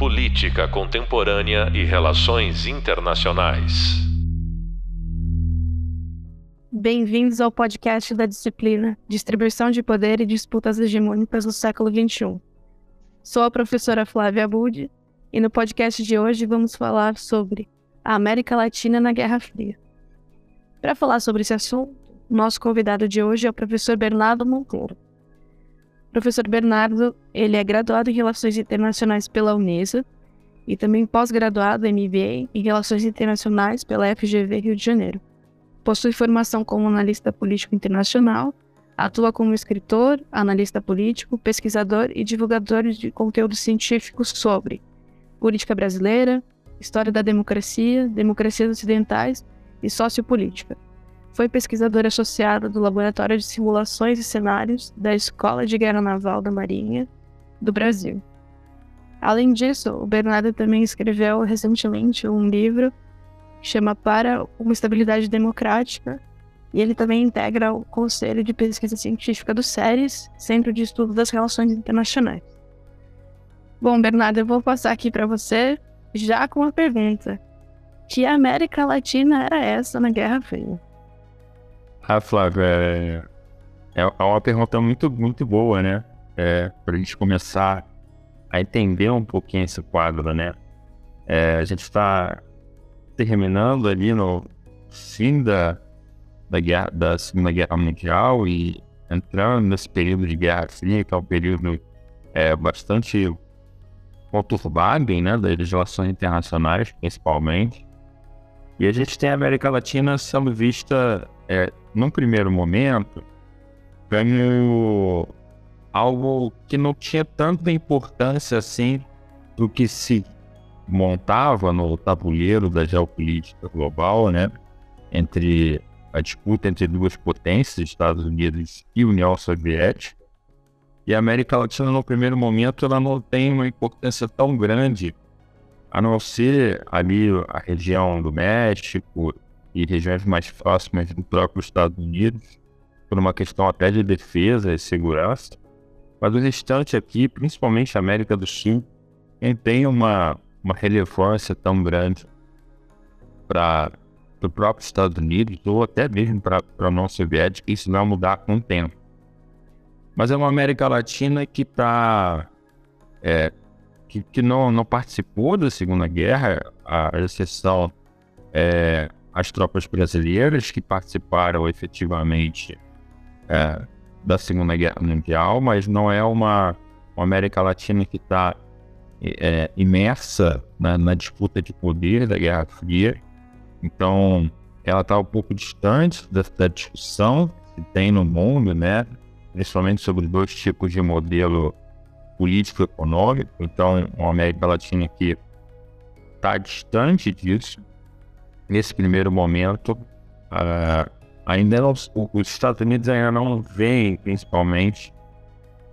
Política Contemporânea e Relações Internacionais. Bem-vindos ao podcast da disciplina Distribuição de Poder e Disputas Hegemônicas no Século XXI. Sou a professora Flávia Budi e no podcast de hoje vamos falar sobre a América Latina na Guerra Fria. Para falar sobre esse assunto, nosso convidado de hoje é o professor Bernardo Monteiro. Professor Bernardo, ele é graduado em Relações Internacionais pela Unesa e também pós-graduado MBA em Relações Internacionais pela FGV Rio de Janeiro. Possui formação como analista político internacional, atua como escritor, analista político, pesquisador e divulgador de conteúdo científico sobre política brasileira, história da democracia, democracias ocidentais e sociopolítica. Foi pesquisador associado do Laboratório de Simulações e Cenários da Escola de Guerra Naval da Marinha do Brasil. Além disso, o Bernardo também escreveu recentemente um livro que chama Para uma Estabilidade Democrática, e ele também integra o Conselho de Pesquisa Científica do SERES, Centro de Estudo das Relações Internacionais. Bom, Bernardo, eu vou passar aqui para você já com uma pergunta. Que América Latina era essa na Guerra Fria? Ah, Flávio, é, é, é uma pergunta muito, muito boa, né? É, para a gente começar a entender um pouquinho esse quadro, né? É, a gente está terminando ali no fim da, da, guerra, da Segunda Guerra Mundial e entrando nesse período de Guerra Fria, que é um período é, bastante conturbado, né, das relações internacionais, principalmente. E a gente tem a América Latina sendo vista, é, num primeiro momento, como algo que não tinha tanta importância assim do que se montava no tabuleiro da geopolítica global, né? Entre a disputa entre duas potências, Estados Unidos e União Soviética. E a América Latina, no primeiro momento, ela não tem uma importância tão grande, a não ser ali a região do México e regiões mais próximas do próprio Estados Unidos, por uma questão até de defesa e segurança. Mas o restante aqui, principalmente a América do Sul, tem uma uma relevância tão grande para o próprio Estados Unidos ou até mesmo para a União Soviética, isso vai mudar com o tempo. Mas é uma América Latina que está é, que, que não, não participou da Segunda Guerra, a exceção é, as tropas brasileiras que participaram efetivamente é, da Segunda Guerra Mundial, mas não é uma, uma América Latina que está é, imersa na, na, disputa de poder da Guerra Fria. Então, ela está um pouco distante da, discussão que tem no mundo, né? Principalmente sobre dois tipos de modelo político-econômico. Então, a América Latina que está distante disso. Nesse primeiro momento, uh, ainda não, os Estados Unidos ainda não veem, principalmente,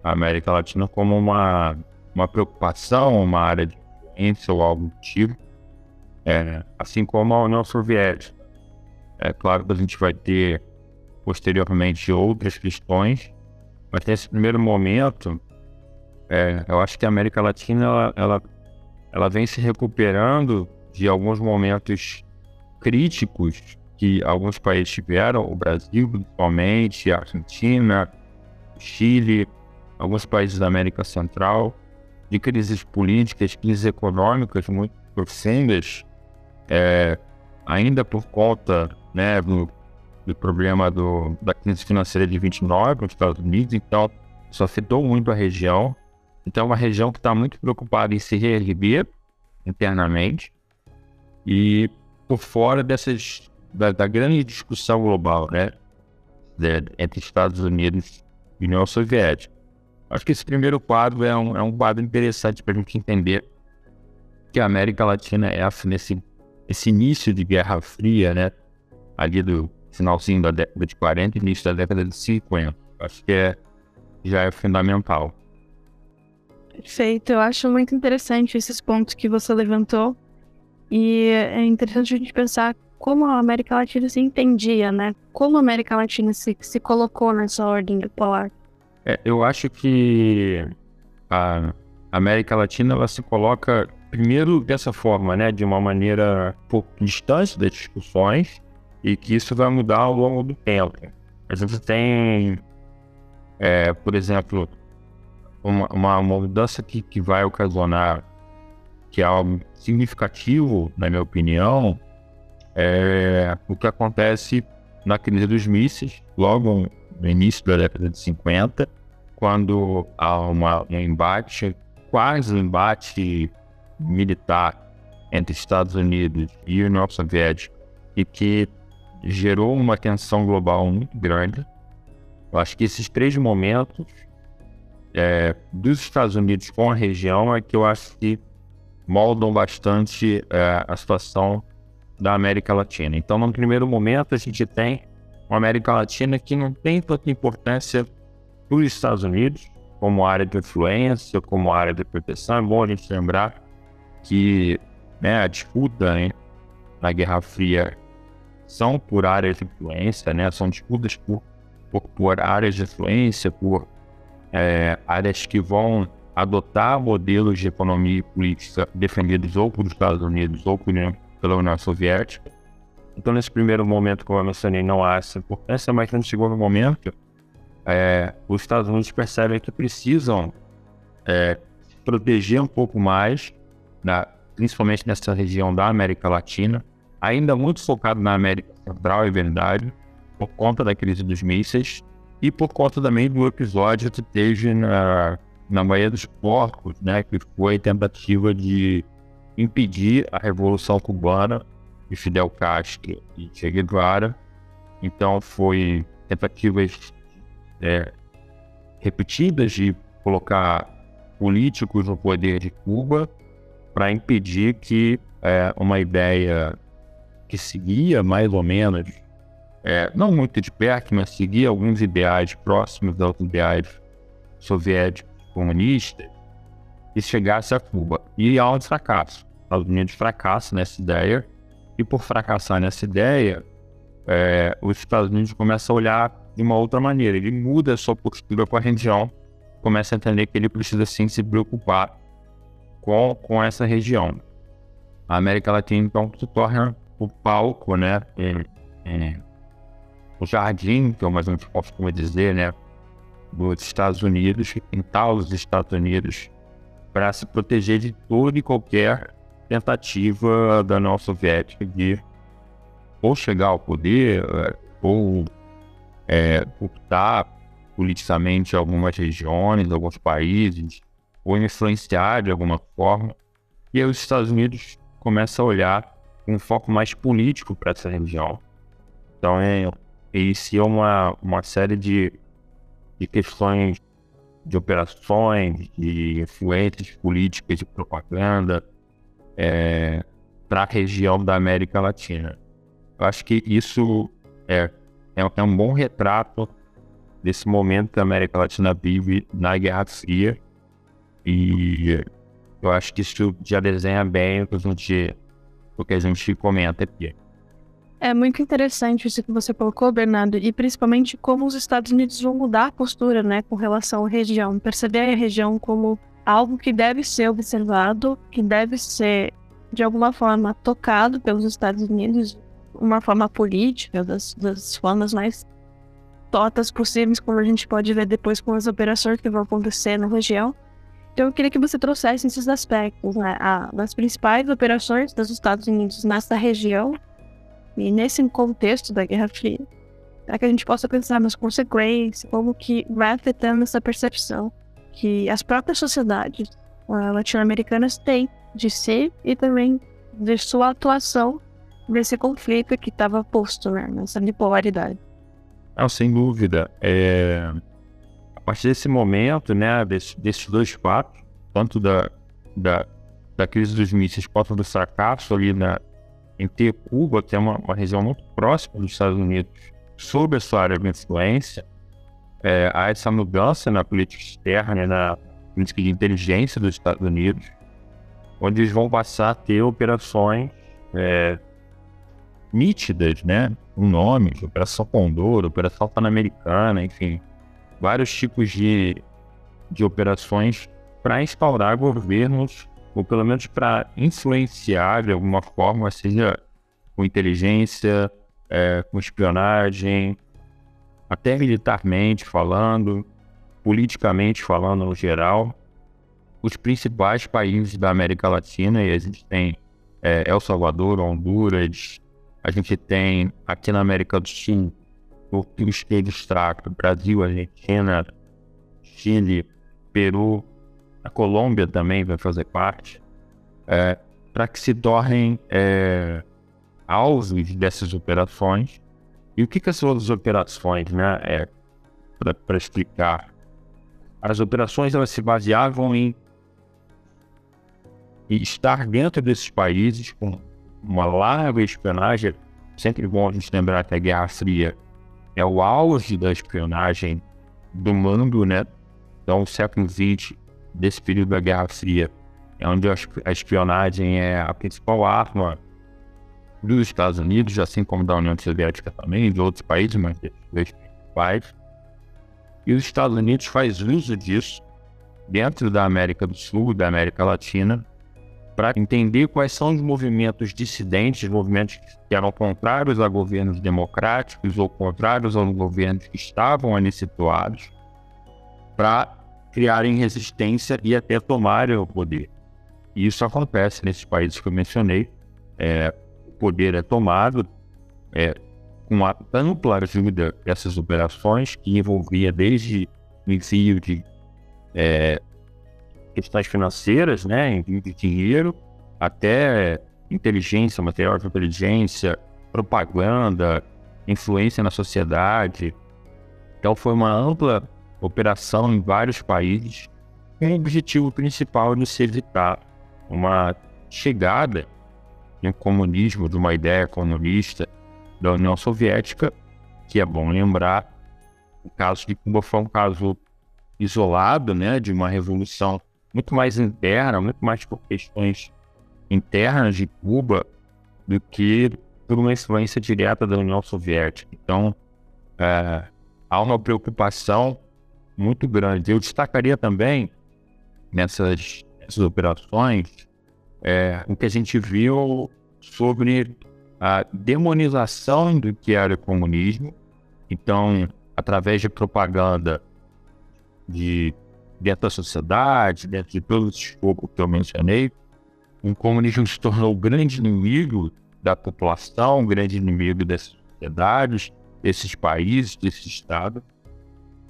a América Latina como uma uma preocupação, uma área de influência ou algo do tipo, é, assim como a União Soviética. É claro que a gente vai ter posteriormente outras questões, mas nesse primeiro momento, é, eu acho que a América Latina ela, ela, ela vem se recuperando de alguns momentos críticos que alguns países tiveram, o Brasil principalmente, a Argentina, o Chile, alguns países da América Central, de crises políticas, crises econômicas muito profundas, é, ainda por conta né, do, do problema do, da crise financeira de 29 nos Estados Unidos, então isso afetou muito a região. Então, é uma região que está muito preocupada em se reerguer internamente e por fora dessas da, da grande discussão global, né, de, entre Estados Unidos e União Soviética. Acho que esse primeiro quadro é um, é um quadro interessante para a gente entender que a América Latina é nesse esse início de Guerra Fria, né? Ali do finalzinho da década de 40 início da década de 50. Acho que é, já é fundamental. Perfeito, eu acho muito interessante esses pontos que você levantou. E é interessante a gente pensar como a América Latina se entendia, né? Como a América Latina se, se colocou nessa ordem bipolar. É, eu acho que a América Latina ela se coloca primeiro dessa forma, né, de uma maneira um pouco distante das discussões e que isso vai mudar ao longo do tempo. A gente tem, é, por exemplo, uma, uma, mudança que, que vai ocasionar que é algo significativo, na minha opinião, é o que acontece na crise dos mísseis, logo no início da década de 50, quando há uma, um embate, quase um embate militar entre Estados Unidos e União Soviética, e que gerou uma tensão global muito grande. Eu acho que esses três momentos é, dos Estados Unidos com a região é que eu acho que moldam bastante é, a situação da América Latina. Então, no primeiro momento, a gente tem uma América Latina que não tem tanta importância para os Estados Unidos como área de influência, como área de proteção. É bom a gente lembrar que né, a disputa né, na Guerra Fria são por áreas de influência, né, são disputas por, por, por áreas de influência, por é, áreas que vão adotar modelos de economia e política defendidos ou pelos Estados Unidos ou pela União Soviética. Então, nesse primeiro momento, como eu mencionei, não há essa importância, mas no segundo momento, é, os Estados Unidos percebem que precisam é, proteger um pouco mais, na, principalmente nessa região da América Latina, ainda muito focado na América Central, é verdade, por conta da crise dos mísseis e por conta também do episódio que teve na, na Baía dos Porcos, né, que foi tentativa de impedir a Revolução Cubana de Fidel Castro e Che Guevara. Então, foi tentativas é, repetidas de colocar políticos no poder de Cuba para impedir que é, uma ideia que seguia mais ou menos é, não muito de perto, mas seguia alguns ideais próximos aos ideais soviéticos comunistas, e chegasse a Cuba. E há um fracasso. Os Estados Unidos fracassa nessa ideia, e por fracassar nessa ideia, é, os Estados Unidos começam a olhar de uma outra maneira. Ele muda a sua postura com a região, começa a entender que ele precisa sim se preocupar com, com essa região. A América Latina, então, se torna o palco, né? O jardim, que é mais ou menos como dizer, né, dos Estados Unidos, quintal dos Estados Unidos, para se proteger de toda e qualquer tentativa da União Soviética de ou chegar ao poder ou é, optar politicamente algumas regiões, alguns países, ou influenciar de alguma forma. E aí os Estados Unidos começam a olhar um foco mais político para essa região. Então é inicia uma, uma série de, de questões de operações, de influências políticas, de propaganda é, para a região da América Latina. Eu acho que isso é, é, é, um bom retrato desse momento que a América Latina vive na Guerra Fria e eu acho que isso já desenha bem o que a gente, o que a gente comenta aqui. É muito interessante isso que você colocou, Bernardo, e principalmente como os Estados Unidos vão mudar a postura, né, com relação à região, perceber a região como algo que deve ser observado, que deve ser de alguma forma tocado pelos Estados Unidos, uma forma política, das, das formas mais totas possíveis, como a gente pode ver depois com as operações que vão acontecer na região. Então eu queria que você trouxesse esses aspectos, né, a, das principais operações dos Estados Unidos nessa região e nesse contexto da Guerra Fria, para que a gente possa pensar nas consequências, como que vai afetando essa percepção que as próprias sociedades uh, latino-americanas têm de si e também de sua atuação nesse conflito que estava posto, né, nessa bipolaridade. Não, sem dúvida. É... A partir desse momento, né, desse, desses dois fatos, tanto da, da, da crise dos mísseis quanto do fracasso ali na, em ter Cuba, que é uma, uma região muito próxima dos Estados Unidos, sob a sua área de influência, é, há essa mudança na política externa, na política de inteligência dos Estados Unidos, onde eles vão passar a ter operações é, nítidas, né? Um nome, Operação Condor, Operação Pan-Americana, enfim, vários tipos de, de operações para instaurar governos ou pelo menos para influenciar de alguma forma, seja com inteligência, é, com espionagem, até militarmente falando, politicamente falando no geral, os principais países da América Latina, e a gente tem é, El Salvador, Honduras, a gente tem aqui na América do Sul, o espelho extrato, Brasil, Argentina, Chile, Peru, a Colômbia também vai fazer parte, é, para que se tornem é, alvos dessas operações. E o que, que são as operações, né? É, para explicar. As operações elas se baseavam em, estar dentro desses países com uma larga espionagem. Sempre bom a gente lembrar que a Guerra Fria é o auge da espionagem do mundo, né? Então, o século XX, desse período da Guerra Fria, é onde a espionagem é a principal arma dos Estados Unidos, assim como da União Soviética também, de outros países, mas desses principais. E os Estados Unidos faz uso disso dentro da América do Sul, da América Latina, para entender quais são os movimentos dissidentes, movimentos que eram contrários a governos democráticos ou contrários aos governos que estavam ali situados, para criarem resistência e até tomarem o poder. E isso acontece nesses países que eu mencionei. É, o poder é tomado é, com a ampla ajuda dessas operações, que envolvia desde o envio de é, questões financeiras, né, envio de dinheiro, até inteligência, material de inteligência, propaganda, influência na sociedade. Então foi uma ampla operação em vários países, com o objetivo principal de se evitar uma chegada de um comunismo, de uma ideia comunista da União Soviética, que é bom lembrar, o caso de Cuba foi um caso isolado, né, de uma revolução muito mais interna, muito mais por questões internas de Cuba do que por uma influência direta da União Soviética. Então, é, há uma preocupação muito grande. Eu destacaria também nessas, nessas operações é, o que a gente viu sobre a demonização do que era o comunismo. Então, através de propaganda de dentro da sociedade, dentro de todo esse escopo que eu mencionei, o comunismo se tornou o grande inimigo da população, o grande inimigo dessas sociedades, desses países, desse Estado.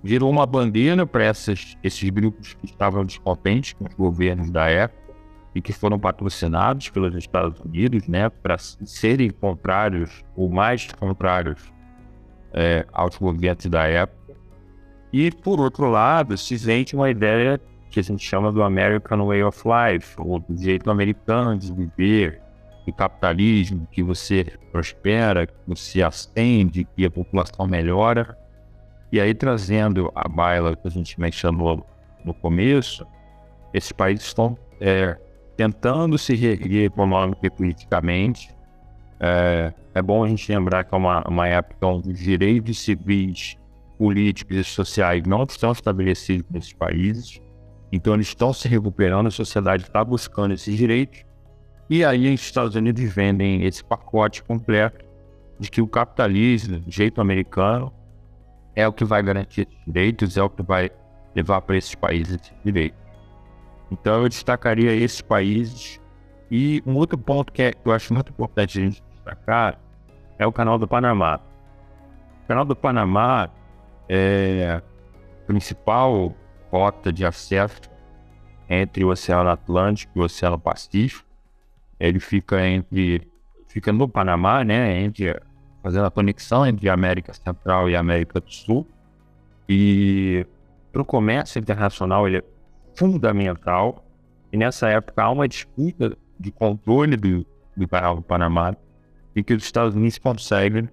Virou uma bandeira para esses grupos que estavam descontentes com os governos da época e que foram patrocinados pelos Estados Unidos, né, para serem contrários ou mais contrários é, aos governos da época. E, por outro lado, se vende uma ideia que a gente chama do American Way of Life, ou do jeito americano de viver, do capitalismo, que você prospera, que você ascende, que a população melhora. E aí, trazendo a baila que a gente mencionou no começo, esses países estão é, tentando se reerguer econômica e politicamente. É, é, bom a gente lembrar que é uma, uma época onde os direitos civis políticos e sociais não estão estabelecidos nesses países. Então eles estão se recuperando, a sociedade está buscando esses direitos. E aí os Estados Unidos vendem esse pacote completo de que o capitalismo, do jeito americano, é o que vai garantir direitos, é o que vai levar para esses países esses direitos. Então eu destacaria esses países. E um outro ponto que, é, que eu acho muito importante a gente destacar é o canal do Panamá. O canal do Panamá é a principal rota de acesso entre o Oceano Atlântico e o Oceano Pacífico. Ele fica entre fica no Panamá, né, entre fazendo a conexão entre América Central e América do Sul. E para o comércio internacional ele é fundamental. E nessa época há uma disputa de controle do, do canal do Panamá e que os Estados Unidos conseguem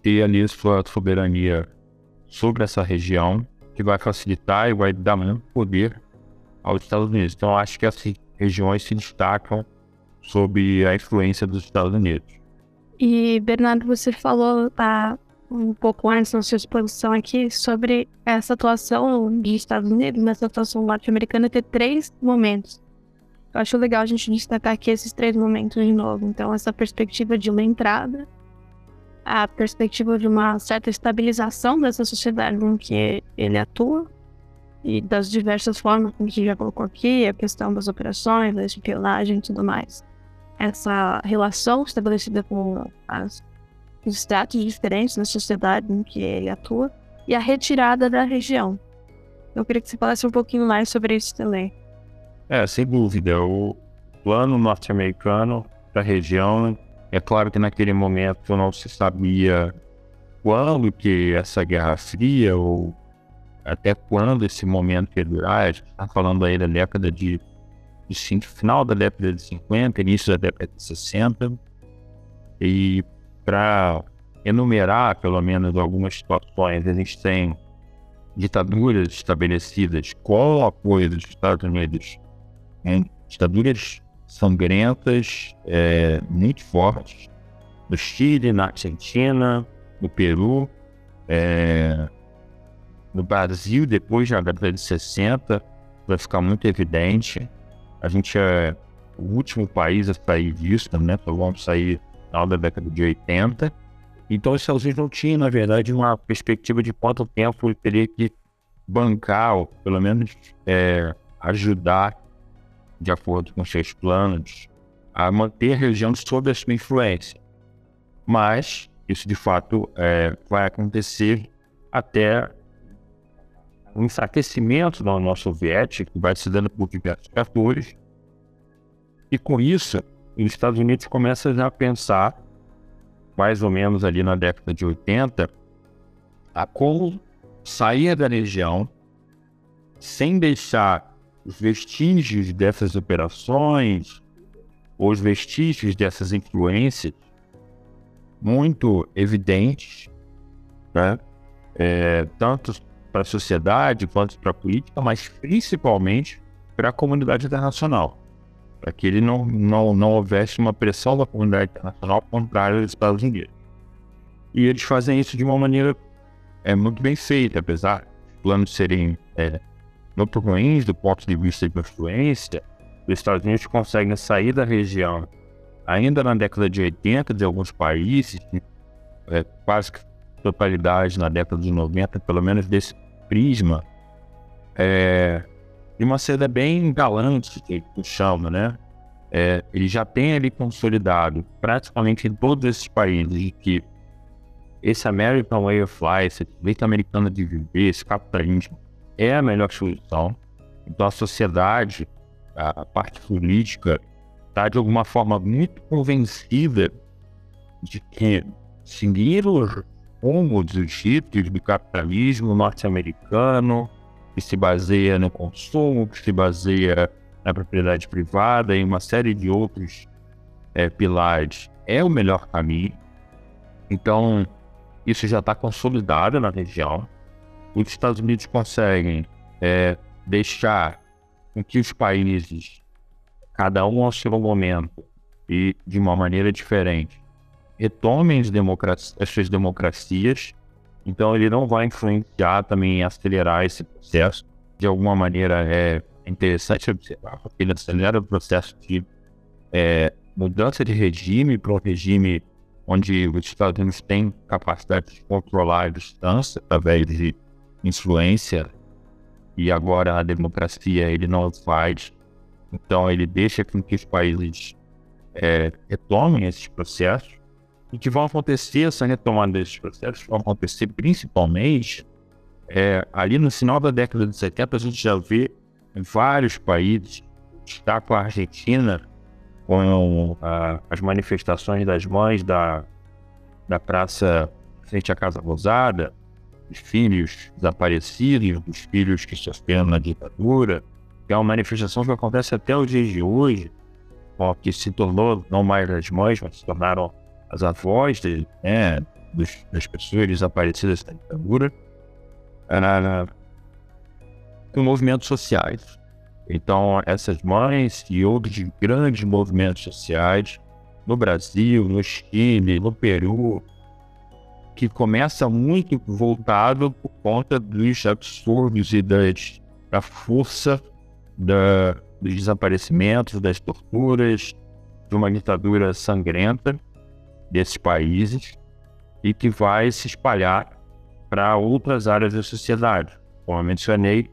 ter ali sua soberania sobre essa região, que vai facilitar e vai dar muito poder aos Estados Unidos. Então, acho que essas regiões se destacam sob a influência dos Estados Unidos. E, Bernardo, você falou tá, um pouco antes na sua exposição aqui sobre essa atuação dos Estados Unidos, nessa atuação norte-americana, ter três momentos. Eu acho legal a gente destacar aqui esses três momentos de novo. Então, essa perspectiva de uma entrada, a perspectiva de uma certa estabilização dessa sociedade em que ele atua, e das diversas formas que a gente já colocou aqui, a questão das operações, da espionagem e tudo mais. Essa relação estabelecida com as, os estratos diferentes na sociedade em que ele atua, e a retirada da região. Eu queria que você falasse um pouquinho mais sobre isso também. É, sem dúvida. O plano norte-americano da região, é claro que naquele momento não se sabia quando que essa Guerra Fria ou até quando esse momento ia durar. A gente está falando aí da década de, de final da década de 50, início da década de 60. E para enumerar pelo menos algumas situações, a gente tem ditaduras estabelecidas com o apoio dos Estados Unidos, né? ditaduras sangrentas, é, muito fortes, no Chile, na Argentina, no Peru, é, no Brasil, depois da década de 60, vai ficar muito evidente. A gente é o último país a sair disso, né? Só vamos sair na da década de 80. Então, os Estados Unidos não tinham, na verdade, uma perspectiva de quanto tempo ele teria que bancar, ou pelo menos é, ajudar, de acordo com seus planos, a manter a região sob a sua influência. Mas isso, de fato, é, vai acontecer até um enfraquecimento da União Soviética, que vai se dando por diversos fatores. E com isso, os Estados Unidos começam já a pensar mais ou menos ali na década de 80, a como sair da região sem deixar os vestígios dessas operações, ou os vestígios dessas influências muito evidentes, né? É, tanto para a sociedade quanto para a política, mas principalmente para a comunidade internacional para que ele não, não, não houvesse uma pressão da comunidade internacional contrária aos Estados Unidos. E eles fazem isso de uma maneira é, muito bem feita, apesar dos planos serem é, muito ruins do ponto de vista de influência, os Estados Unidos conseguem sair da região ainda na década de 80 de alguns países, é, quase que totalidade na década de 90, pelo menos desse prisma, é, de uma seda bem galante, que ele chama, né? É, ele já tem ali consolidado praticamente em todos esses países que esse American Way of Life, esse jeito americano de viver, esse capitalismo é a melhor solução. Então a sociedade, a parte política, está de alguma forma muito convencida de que seguir os rumos dos títulos do capitalismo norte-americano, que se baseia no consumo, que se baseia na propriedade privada e uma série de outros é, pilares, é o melhor caminho. Então, isso já está consolidado na região. Os Estados Unidos conseguem é, deixar com que os países, cada um ao seu momento e de uma maneira diferente, retomem as, democracias, as suas democracias então ele não vai influenciar também acelerar esse processo. De alguma maneira é interessante observar, porque ele acelera o processo de é, mudança de regime para um regime onde os Estados Unidos têm capacidade de controlar a distância através de influência e agora a democracia ele não faz. Então ele deixa com que os países é, retomem esses processos e que vão acontecer, essa retomada desses processos vão acontecer principalmente é, ali no final da década de 70, a gente já vê vários países, está com a Argentina, com a, as manifestações das mães da, da praça frente à Casa Rosada, os filhos desaparecidos, os filhos que sofreram na ditadura, que é uma manifestação que acontece até os dias de hoje, que se tornou não mais as mães, mas se tornaram as avós de, né, dos, das pessoas desaparecidas da ditadura, uh, com movimentos sociais. Então, essas mães e outros grandes movimentos sociais no Brasil, no Chile, no Peru, que começa muito voltado por conta dos absurdos e das, da força da, dos desaparecimentos, das torturas, de uma ditadura sangrenta desses países e que vai se espalhar para outras áreas da sociedade. Como eu mencionei,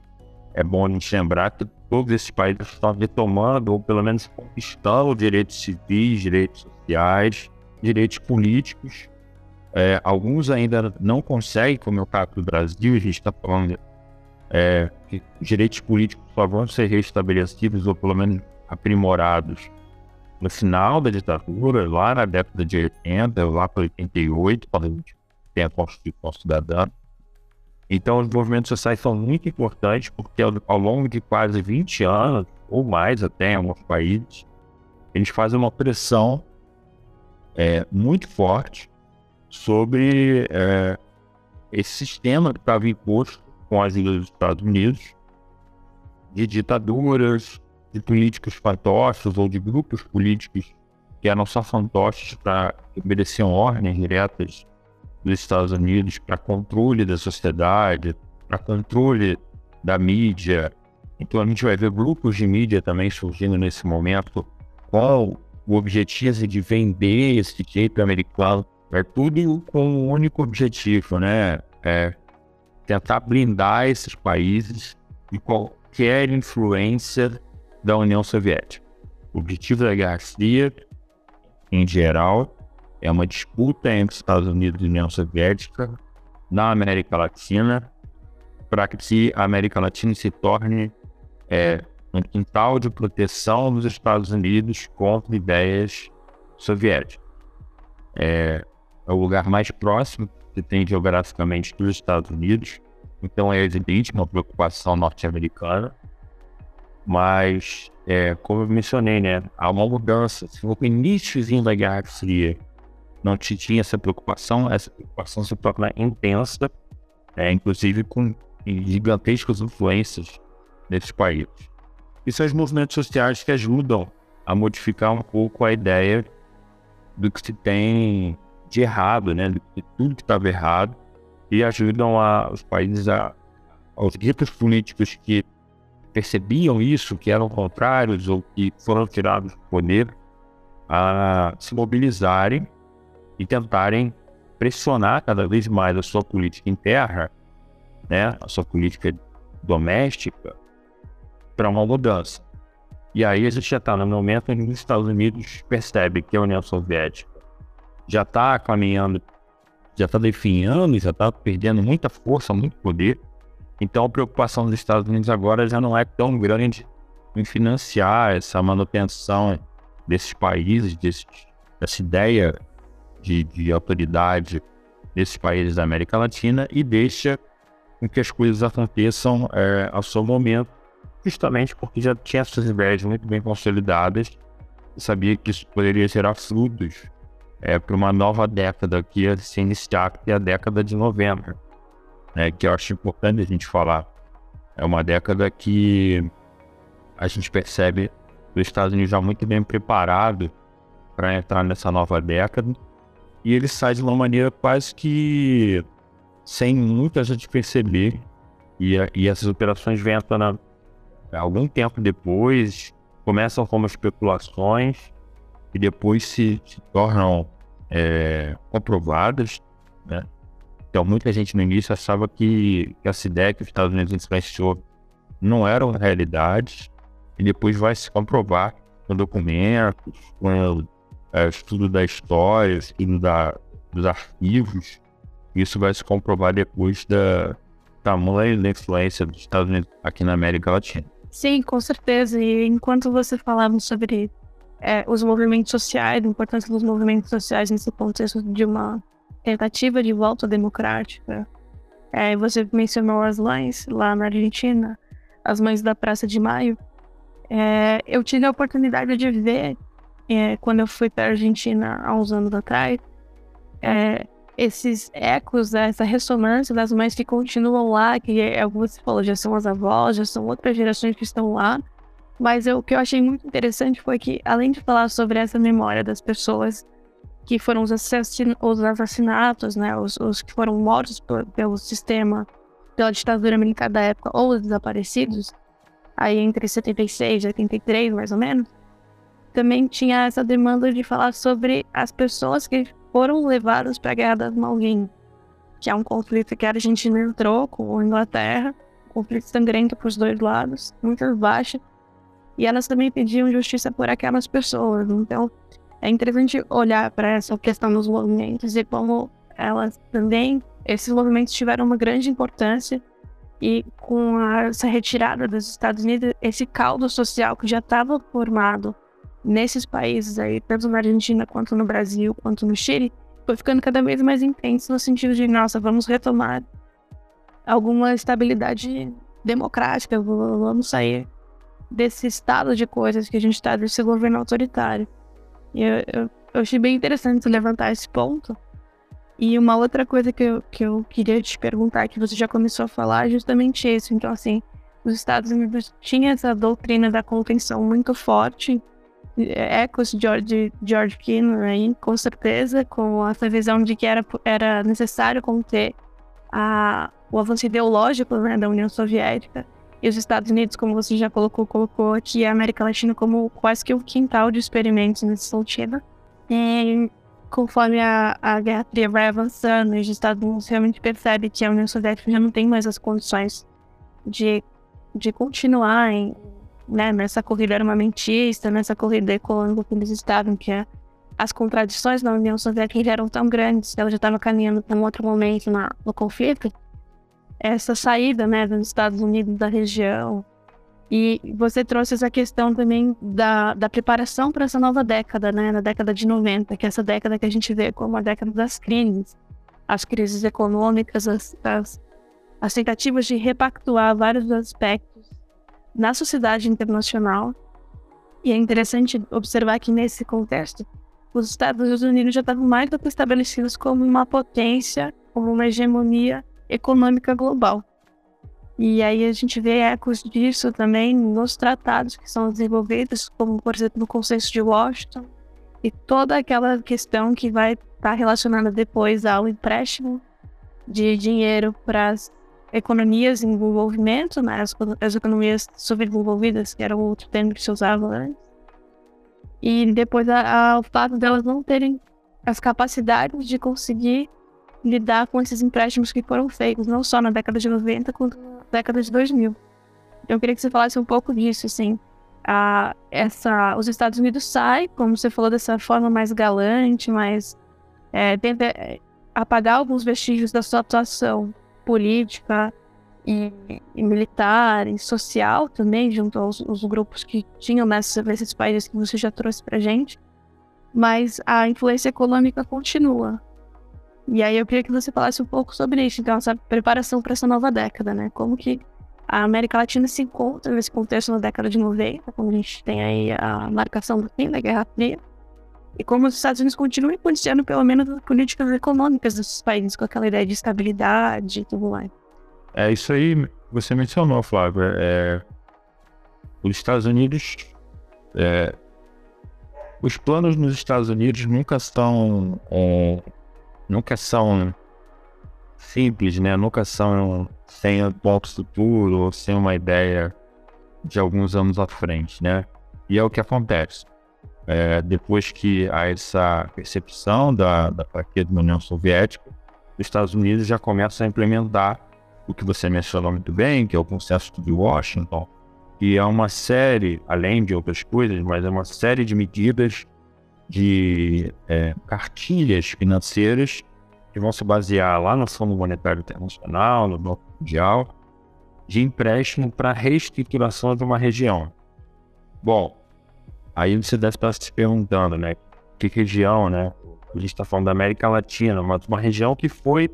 é bom a gente lembrar que todos esses países estão retomando, ou pelo menos conquistando direitos civis, direitos sociais, direitos políticos. É, alguns ainda não conseguem, como é o caso do Brasil, a gente está falando é, que direitos políticos só vão ser restabelecidos ou pelo menos aprimorados no final da ditadura, lá na década de 80, lá para 88, quando a gente tem a Constituição Cidadã. Então, os movimentos sociais são muito importantes porque ao, longo de quase 20 anos, ou mais até em alguns países, eles fazem uma pressão é, muito forte sobre é, esse sistema que estava imposto com a ajuda dos Estados Unidos, de ditaduras, de políticos fantoches ou de grupos políticos que eram só fantoches para obedeciam ordens diretas dos Estados Unidos para controle da sociedade, para controle da mídia. Então a gente vai ver grupos de mídia também surgindo nesse momento com o objetivo de vender esse jeito americano. É tudo com um único objetivo, né? É tentar blindar esses países de qualquer influência da União Soviética. O objetivo da Fria, em geral, é uma disputa entre Estados Unidos e União Soviética na América Latina, para que a América Latina se torne é, um quintal de proteção dos Estados Unidos contra ideias soviéticas. É, é o lugar mais próximo que tem geograficamente dos Estados Unidos, então é evidente uma preocupação norte-americana, mas, é, como eu mencionei, né, há uma mudança. Se no início da Guerra Fria não tinha essa preocupação, essa preocupação se torna intensa, é, inclusive com gigantescas influências nesses países. E são os movimentos sociais que ajudam a modificar um pouco a ideia do que se tem de errado, né? De tudo que estava errado e ajudam a, os países a, aos grupos políticos que percebiam isso, que eram contrários ou que foram tirados do poder, a se mobilizarem e tentarem pressionar cada vez mais a sua política interna, né, a sua política doméstica, para uma mudança. E aí a gente já está no momento em que os Estados Unidos percebe que a União Soviética já está caminhando, já está definhando, já está perdendo muita força, muito poder. Então a preocupação dos Estados Unidos agora já não é tão grande em financiar essa manutenção desses países, desse, dessa ideia de, de autoridade desses países da América Latina e deixa com que as coisas aconteçam é, ao seu momento, justamente porque já tinha essas ideias muito bem consolidadas. E sabia que isso poderia gerar frutos é, para uma nova década que ia se iniciar, que é a década de novembro, né, que eu acho importante a gente falar. É uma década que a gente percebe os Estados Unidos já muito bem preparado para entrar nessa nova década e ele sai de uma maneira quase que sem muita gente perceber. E, e essas operações vêm a algum tempo depois, começam como especulações e depois se, se tornam é, comprovadas. Né? Então, muita gente no início achava que, que essa ideia que os Estados Unidos influenciou não eram realidades, e depois vai se comprovar com documentos, com é, estudo da história, estudo da, dos arquivos, isso vai se comprovar depois da tamanho da influência dos Estados Unidos aqui na América Latina. Sim, com certeza. E enquanto você falava sobre é, os movimentos sociais, a importância dos movimentos sociais nesse contexto de uma tentativa de volta democrática, é, você mencionou as mães lá na Argentina, as mães da Praça de Maio. É, eu tive a oportunidade de ver é, quando eu fui para a Argentina há uns anos atrás, é, esses ecos, né, essa ressonância das mães que continuam lá, que é, é, você falou, já são as avós, já são outras gerações que estão lá. Mas eu, o que eu achei muito interessante foi que, além de falar sobre essa memória das pessoas que foram os, assassin os assassinatos, né, os, os, que foram mortos pelo sistema, pela ditadura militar da época, ou os desaparecidos, aí entre 76 e 83, mais ou menos, também tinha essa demanda de falar sobre as pessoas que foram levadas para a Guerra das Malvinas, que é um conflito que a Argentina entrou com a Inglaterra, um conflito sangrento para os dois lados, muito baixo, e elas também pediam justiça por aquelas pessoas. Então, é interessante olhar para essa questão dos movimentos e como elas também, esses movimentos tiveram uma grande importância e com a, essa retirada dos Estados Unidos, esse caldo social que já estava formado nesses países aí, tanto na Argentina quanto no Brasil, quanto no Chile, foi ficando cada vez mais intenso no sentido de, nossa, vamos retomar alguma estabilidade democrática, vamos sair desse estado de coisas que a gente está desse governo autoritário. Eu, eu, eu, achei bem interessante levantar esse ponto. E uma outra coisa que eu, que eu queria te perguntar, que você já começou a falar, é justamente isso. Então, assim, os Estados Unidos tinham essa doutrina da contenção muito forte, ecos de George, George Kennan aí, com certeza, com essa visão de que era, era necessário conter a, o avanço ideológico né, da União Soviética. E os Estados Unidos, como você já colocou, colocou aqui a América Latina como quase que um quintal de experimentos nesse sentido. E conforme a, a Guerra Fria vai avançando os Estados Unidos realmente percebem que a União Soviética já não tem mais as condições de, de continuar em, né, nessa corrida armamentista, nessa corrida econômica que eles estavam, que é, as contradições na União Soviética já eram tão grandes, ela já estava caminhando para um outro momento na, no conflito, essa saída né, dos Estados Unidos da região. E você trouxe essa questão também da, da preparação para essa nova década, né, na década de 90, que é essa década que a gente vê como a década das crises, as crises econômicas, as, as, as tentativas de repactuar vários aspectos na sociedade internacional. E é interessante observar que nesse contexto, os Estados Unidos já estavam mais do que estabelecidos como uma potência, como uma hegemonia econômica global. E aí a gente vê ecos disso também nos tratados que são desenvolvidos, como por exemplo no Consenso de Washington, e toda aquela questão que vai estar tá relacionada depois ao empréstimo de dinheiro para as economias em desenvolvimento, né, as, as economias subdesenvolvidas, que era o outro termo que se usava antes, e depois a, a, o fato delas não terem as capacidades de conseguir lidar com esses empréstimos que foram feitos, não só na década de 90, quanto na década de 2000. Eu queria que você falasse um pouco disso, assim. A, essa, os Estados Unidos saem, como você falou, dessa forma mais galante, mais. É, tenta é, apagar alguns vestígios da sua atuação política e, e militar e social também, junto aos, aos grupos que tinham nessa, nesses países que você já trouxe pra gente. Mas a influência econômica continua. E aí eu queria que você falasse um pouco sobre isso, então, essa preparação para essa nova década, né? Como que a América Latina se encontra nesse contexto na década de 90, como a gente tem aí a marcação do fim da Guerra Fria, e como os Estados Unidos continuam influenciando pelo menos as políticas econômicas desses países, com aquela ideia de estabilidade e tudo mais. É isso aí, você mencionou, Flávio. É, os Estados Unidos. É, os planos nos Estados Unidos nunca são é, nunca são simples, né? Nunca são sem um ponto futuro ou sem uma ideia de alguns anos à frente, né? E é o que acontece. É, depois que há essa percepção da, da fraqueza da União Soviética, os Estados Unidos já começam a implementar o que você mencionou muito bem, que é o consenso de Washington, que é uma série, além de outras coisas, mas é uma série de medidas de é, cartilhas financeiras que vão se basear lá no Fundo Monetário Internacional, no Banco Mundial, de empréstimo para reestruturação de uma região. Bom, aí você deve estar se perguntando, né? Que região, né? A gente está falando da América Latina, mas uma região que foi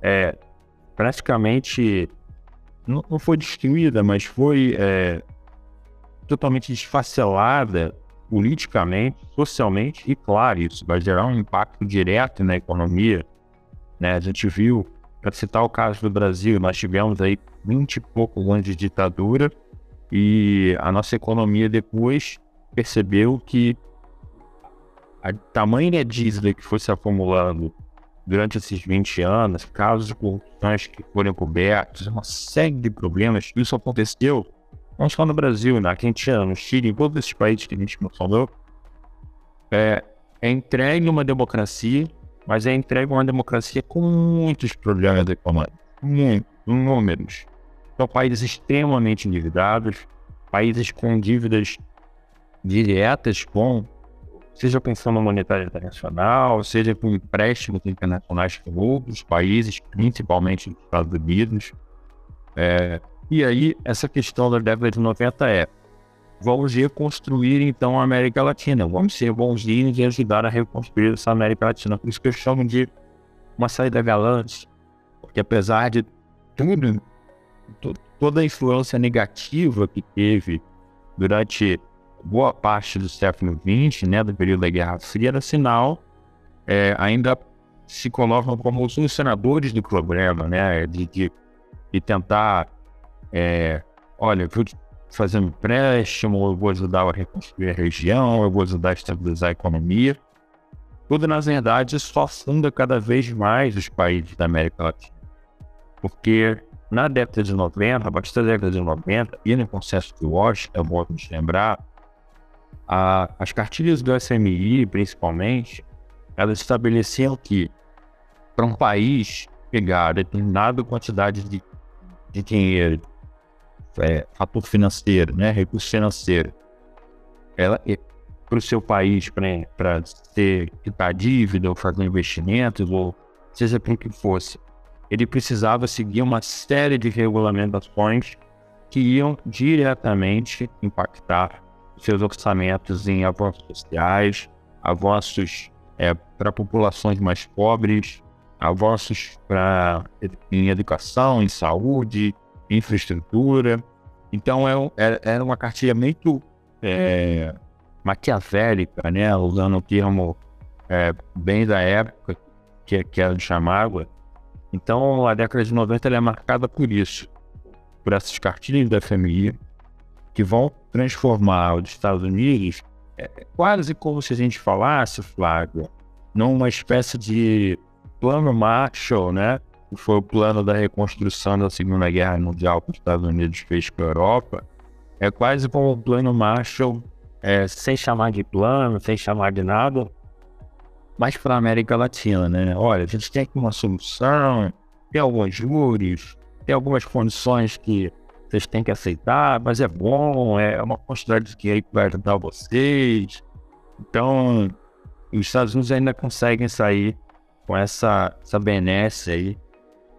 é, praticamente não, não, foi destruída, mas foi é, totalmente desfacelada politicamente, socialmente, e claro, isso vai gerar um impacto direto na economia. Né? A gente viu, para citar o caso do Brasil, nós tivemos aí 20 e poucos anos de ditadura e a nossa economia depois percebeu que a tamanha dívida que foi se acumulando durante esses 20 anos, casos de corrupções que foram cobertos, uma série de problemas, isso aconteceu não só no Brasil, na Argentina, no Chile, em todos esses países que a gente mencionou, é, é entregue uma democracia, mas é entregue uma democracia com muitos problemas econômicos, muitos, números. São países extremamente endividados, países com dívidas diretas com, seja com Fundo Monetário Internacional, seja com empréstimos internacionais com outros países, principalmente nos Estados Unidos. É, e aí, essa questão da década de 90 é vamos reconstruir então a América Latina, vamos ser bonzinhos e ajudar a reconstruir essa América Latina. Por isso que eu chamo de uma saída galante, porque apesar de tudo, toda a influência negativa que teve durante boa parte do século XX, né, do período da Guerra Fria, era sinal, é, ainda se colocam como os solucionadores do problema, né, de, de, de tentar, é, olha, vou fazer um empréstimo, eu vou ajudar a reconstruir a região, eu vou ajudar a estabilizar a economia. Tudo, na verdade, só funda cada vez mais os países da América Latina. Porque na década de 90, a partir da década de 90, e no processo de Washington, é bom nos lembrar, a, as cartilhas do FMI, principalmente, elas estabeleciam que para um país pegar determinada quantidade de, de dinheiro é, fator financeiro, né, recurso financeiro, ela para o seu país para ter quitar dívida ou fazer investimentos ou seja para o que fosse, ele precisava seguir uma série de regulamentações que iam diretamente impactar seus orçamentos em avanços sociais, avanços é, para populações mais pobres, avanços para em educação, em saúde, infraestrutura. Então é, é, era uma cartilha muito é, maquiavélica, né? usando o termo é, bem da época que, que era de chamada. Então a década de 90 é marcada por isso, por essas cartilhas da FMI que vão transformar os Estados Unidos é, quase como se a gente falasse, Flávio, numa espécie de plano Marshall, né? Foi o plano da reconstrução da Segunda Guerra Mundial que os Estados Unidos fez com a Europa, é quase como o plano Marshall, é, sem chamar de plano, sem chamar de nada, mas para a América Latina, né? Olha, a gente tem aqui uma solução, tem alguns juros, tem algumas condições que vocês têm que aceitar, mas é bom, é uma quantidade de dinheiro que vai ajudar vocês. Então, os Estados Unidos ainda conseguem sair com essa, essa benesse aí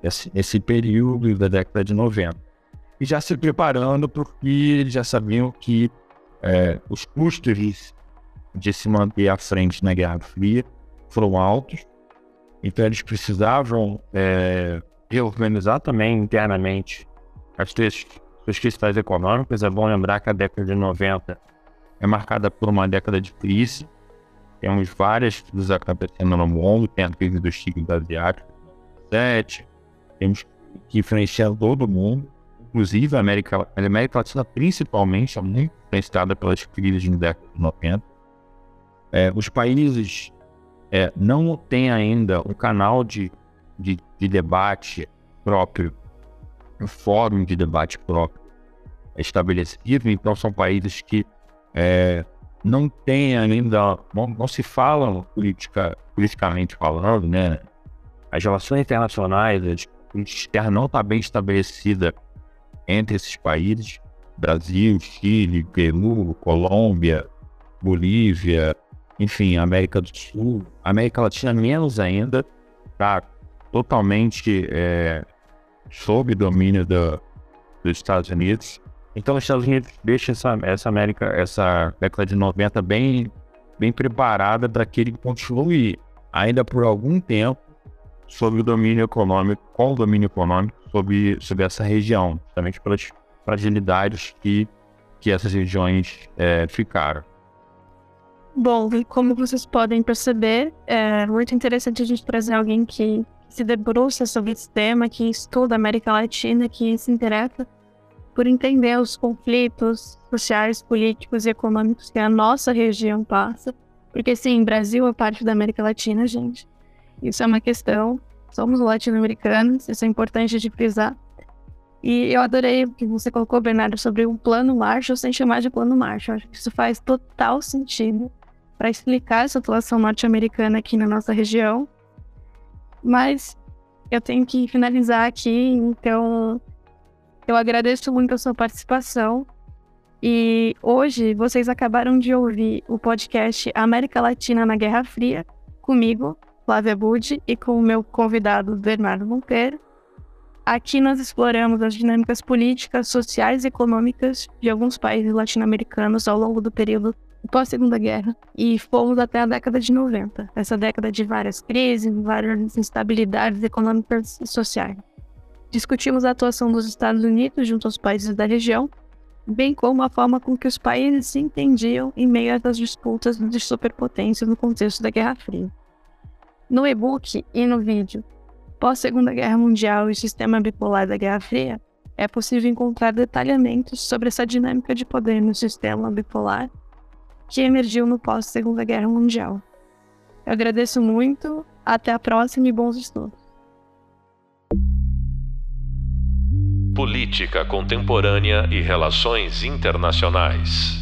esse, esse período da década de 90. E já se preparando porque eles já sabiam que é, os custos de, se manter à frente na Guerra Fria foram altos, então eles precisavam é, reorganizar também internamente as suas, questões econômicas. É bom lembrar que a década de 90 é marcada por uma década de crise. Temos várias crises acontecendo no mundo, tem a crise dos tigres asiáticos, 7, temos que influenciar todo mundo, inclusive a América, a América Latina principalmente, é muito influenciada pelas crises de década de 90. É, os países é, não têm ainda um canal de, de, de debate próprio, um fórum de debate próprio estabelecido, então são países que é, não têm ainda, não, não se falam politica, politicamente falando, né? As relações internacionais, as externa não está bem estabelecida entre esses países, Brasil, Chile, Peru, Colômbia, Bolívia, enfim, América do Sul, América Latina menos ainda, está totalmente é, sob domínio do, dos Estados Unidos. Então os Estados Unidos deixam essa, essa América, essa década de 90 bem, bem preparada para que ele continue ainda por algum tempo sobre o domínio econômico, com o domínio econômico sobre, sobre essa região, justamente pelas fragilidades que, que essas regiões é, ficaram. Bom, como vocês podem perceber, é muito interessante a gente trazer alguém que se debruça sobre esse tema, que estuda a América Latina, que se interessa por entender os conflitos sociais, políticos e econômicos que a nossa região passa. Porque, sim, Brasil é parte da América Latina, gente. Isso é uma questão. Somos latino-americanos, isso é importante de frisar. E eu adorei o que você colocou, Bernardo, sobre o plano Marshall sem chamar de plano Marshall. Acho que isso faz total sentido para explicar essa atuação norte-americana aqui na nossa região. Mas eu tenho que finalizar aqui, então eu agradeço muito a sua participação. E hoje vocês acabaram de ouvir o podcast América Latina na Guerra Fria, comigo, Flávia Budi, e com o meu convidado Bernardo Monteiro. Aqui nós exploramos as dinâmicas políticas, sociais e econômicas de alguns países latino-americanos ao longo do período pós-Segunda Guerra e fomos até a década de 90, essa década de várias crises, várias instabilidades econômicas e sociais. Discutimos a atuação dos Estados Unidos junto aos países da região, bem como a forma com que os países se entendiam em meio às disputas de superpotências no contexto da Guerra Fria. No e-book e no vídeo Pós-Segunda Guerra Mundial e Sistema Bipolar da Guerra Fria, é possível encontrar detalhamentos sobre essa dinâmica de poder no sistema bipolar que emergiu no pós-Segunda Guerra Mundial. Eu agradeço muito, até a próxima e bons estudos. Política Contemporânea e Relações Internacionais.